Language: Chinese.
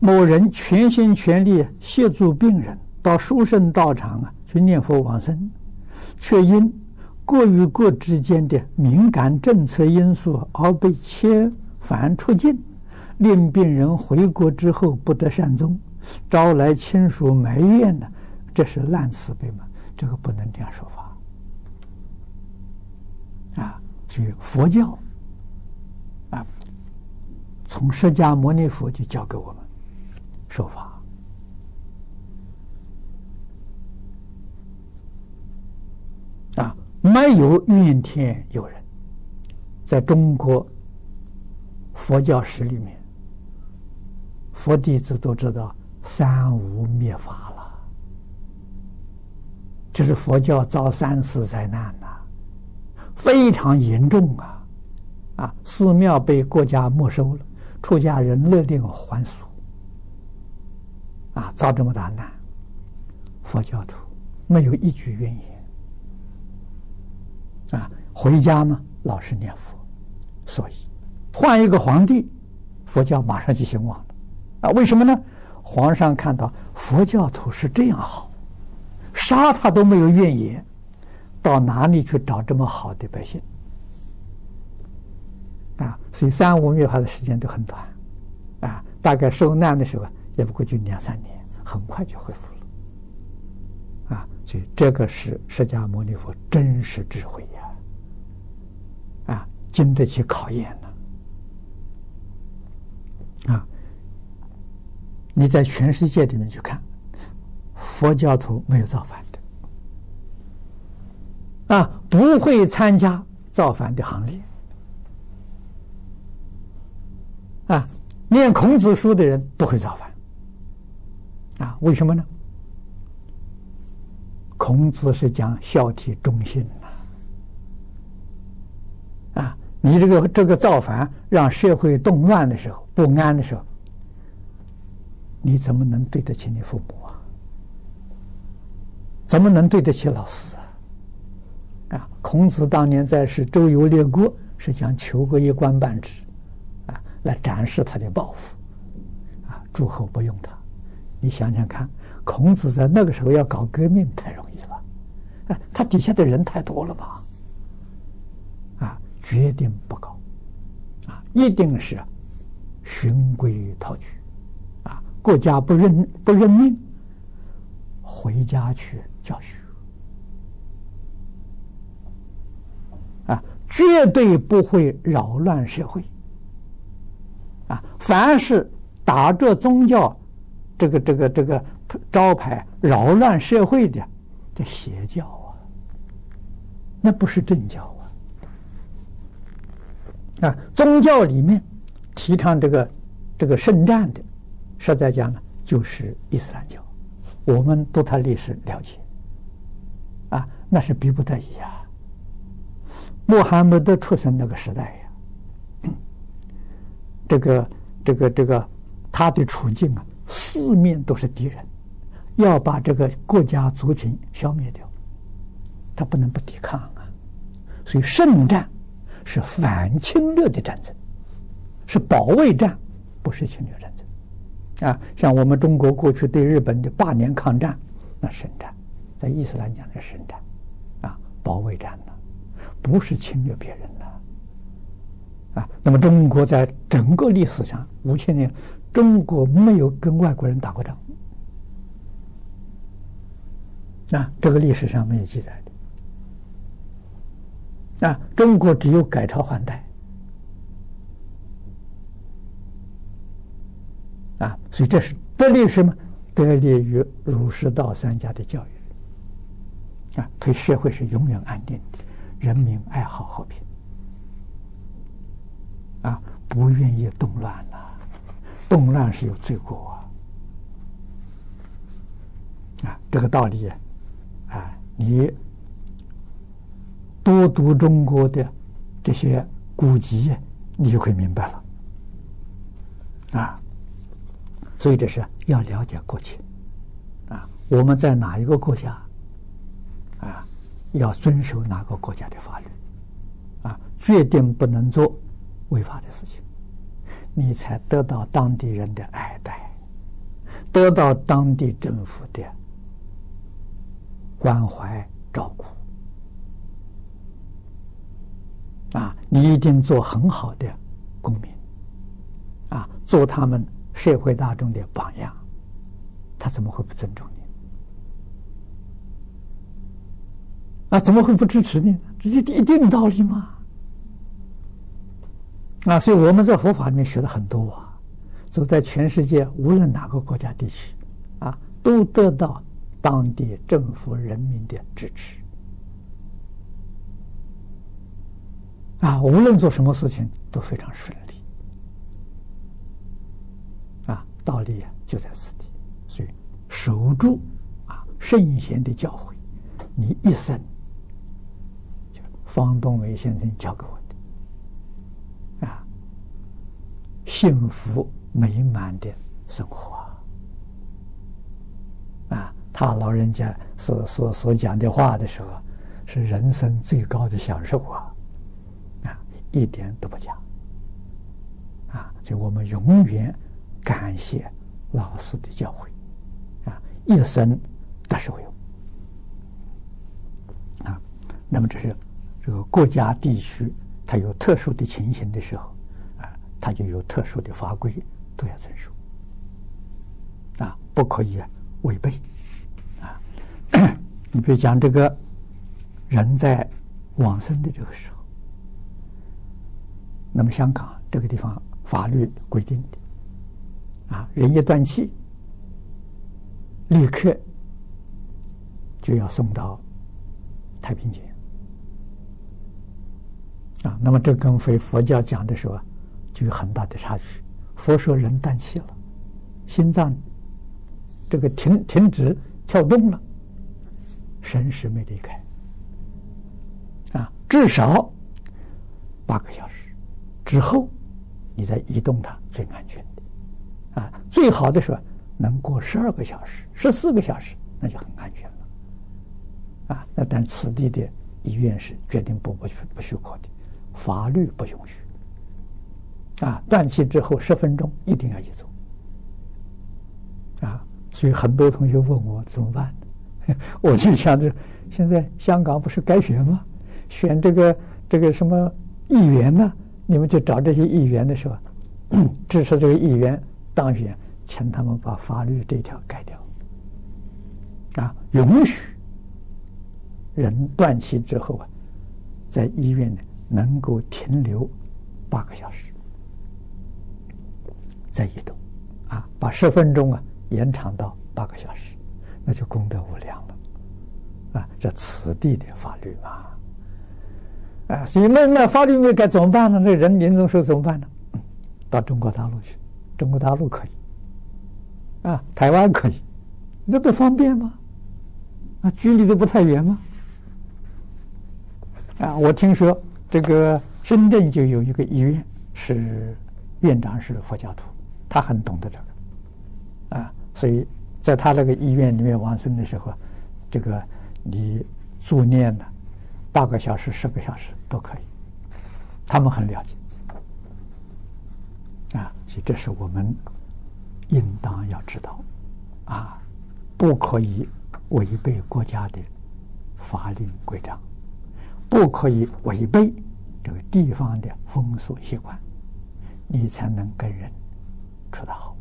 某人全心全力协助病人到殊胜道场啊去念佛往生，却因国与国之间的敏感政策因素而被遣返出境，令病人回国之后不得善终，招来亲属埋怨的，这是滥慈悲吗？这个不能这样说法啊！所以佛教啊，从释迦牟尼佛就教给我们说法啊，没有怨天尤人。在中国佛教史里面，佛弟子都知道三无灭法了。这是佛教遭三次灾难呐，非常严重啊！啊，寺庙被国家没收了，出家人勒令还俗，啊，遭这么大难，佛教徒没有一句怨言，啊，回家嘛，老实念佛，所以换一个皇帝，佛教马上就兴旺了，啊，为什么呢？皇上看到佛教徒是这样好。杀他都没有怨言，到哪里去找这么好的百姓？啊，所以三无灭法的时间都很短，啊，大概受难的时候也不过就两三年，很快就恢复了。啊，所以这个是释迦牟尼佛真实智慧呀，啊，经得起考验的。啊，你在全世界里面去看。佛教徒没有造反的，啊，不会参加造反的行列，啊，念孔子书的人不会造反，啊，为什么呢？孔子是讲孝悌忠信呐，啊，你这个这个造反让社会动乱的时候，不安的时候，你怎么能对得起你父母啊？怎么能对得起老师啊？啊，孔子当年在世，周游列国，是想求个一官半职，啊，来展示他的抱负，啊，诸侯不用他。你想想看，孔子在那个时候要搞革命太容易了，啊，他底下的人太多了吧？啊，决定不搞，啊，一定是循规蹈矩，啊，国家不认不认命，回家去。教学啊，绝对不会扰乱社会啊！凡是打着宗教这个、这个、这个招牌扰乱社会的，这邪教啊，那不是正教啊！啊，宗教里面提倡这个这个圣战的，实在讲呢，就是伊斯兰教。我们读它历史了解。啊，那是逼不得已呀！穆罕默德出生那个时代呀，这个、这个、这个，他的处境啊，四面都是敌人，要把这个国家族群消灭掉，他不能不抵抗啊！所以圣战是反侵略的战争，是保卫战，不是侵略战争。啊，像我们中国过去对日本的八年抗战，那圣战。在伊斯兰讲的圣战，啊，保卫战呢，不是侵略别人的，啊，那么中国在整个历史上五千年，中国没有跟外国人打过仗，啊，这个历史上没有记载的，啊，中国只有改朝换代，啊，所以这是得利什么？得利于儒释道三家的教育。啊，所以社会是永远安定的，人民爱好和平，啊，不愿意动乱呐，动乱是有罪过啊，啊，这个道理，啊，你多读中国的这些古籍，你就会明白了，啊，所以这是要了解国情，啊，我们在哪一个国家？啊，要遵守哪个国家的法律？啊，决定不能做违法的事情，你才得到当地人的爱戴。得到当地政府的关怀照顾，啊，你一定做很好的公民，啊，做他们社会大众的榜样，他怎么会不尊重你？啊，怎么会不支持你呢？这是一定道理吗？啊，所以我们在佛法里面学了很多啊。走在全世界，无论哪个国家地区，啊，都得到当地政府人民的支持。啊，无论做什么事情都非常顺利。啊，道理就在此地，所以守住啊圣贤的教诲，你一生，就方东梅先生教给我的，啊，幸福。美满的生活啊！他老人家所所所讲的话的时候，是人生最高的享受啊！啊，一点都不假啊！就我们永远感谢老师的教诲啊，一生得受用啊！那么这是这个国家地区，它有特殊的情形的时候，它就有特殊的法规。都要遵守啊，不可以违背啊。你比如讲这个人在往生的这个时候，那么香港这个地方法律规定的啊，人一断气，立刻就要送到太平间啊。那么这跟非佛教讲的时候啊就有很大的差距。佛说人断气了，心脏这个停停止跳动了，神识没离开啊，至少八个小时之后，你再移动它最安全的啊。最好的时候能过十二个小时、十四个小时，那就很安全了啊。那但此地的医院是决定不不不许可的，法律不允许。啊，断气之后十分钟一定要去做。啊，所以很多同学问我怎么办，我就想着，现在香港不是该选吗？选这个这个什么议员呢？你们就找这些议员的时候，支持这个议员当选，请他们把法律这条改掉。啊，允许人断气之后啊，在医院呢能够停留八个小时。再移动，啊，把十分钟啊延长到八个小时，那就功德无量了，啊，这此地的法律嘛，啊，所以那那法律没改怎么办呢？那人临终时候怎么办呢？到中国大陆去，中国大陆可以，啊，台湾可以，这都方便吗？啊，距离都不太远吗？啊，我听说这个深圳就有一个医院，是院长是佛教徒。他很懂得这个，啊，所以在他那个医院里面往生的时候，这个你助念的八个小时、十个小时都可以，他们很了解，啊，所以这是我们应当要知道，啊，不可以违背国家的法令规章，不可以违背这个地方的风俗习惯，你才能跟人。处得好。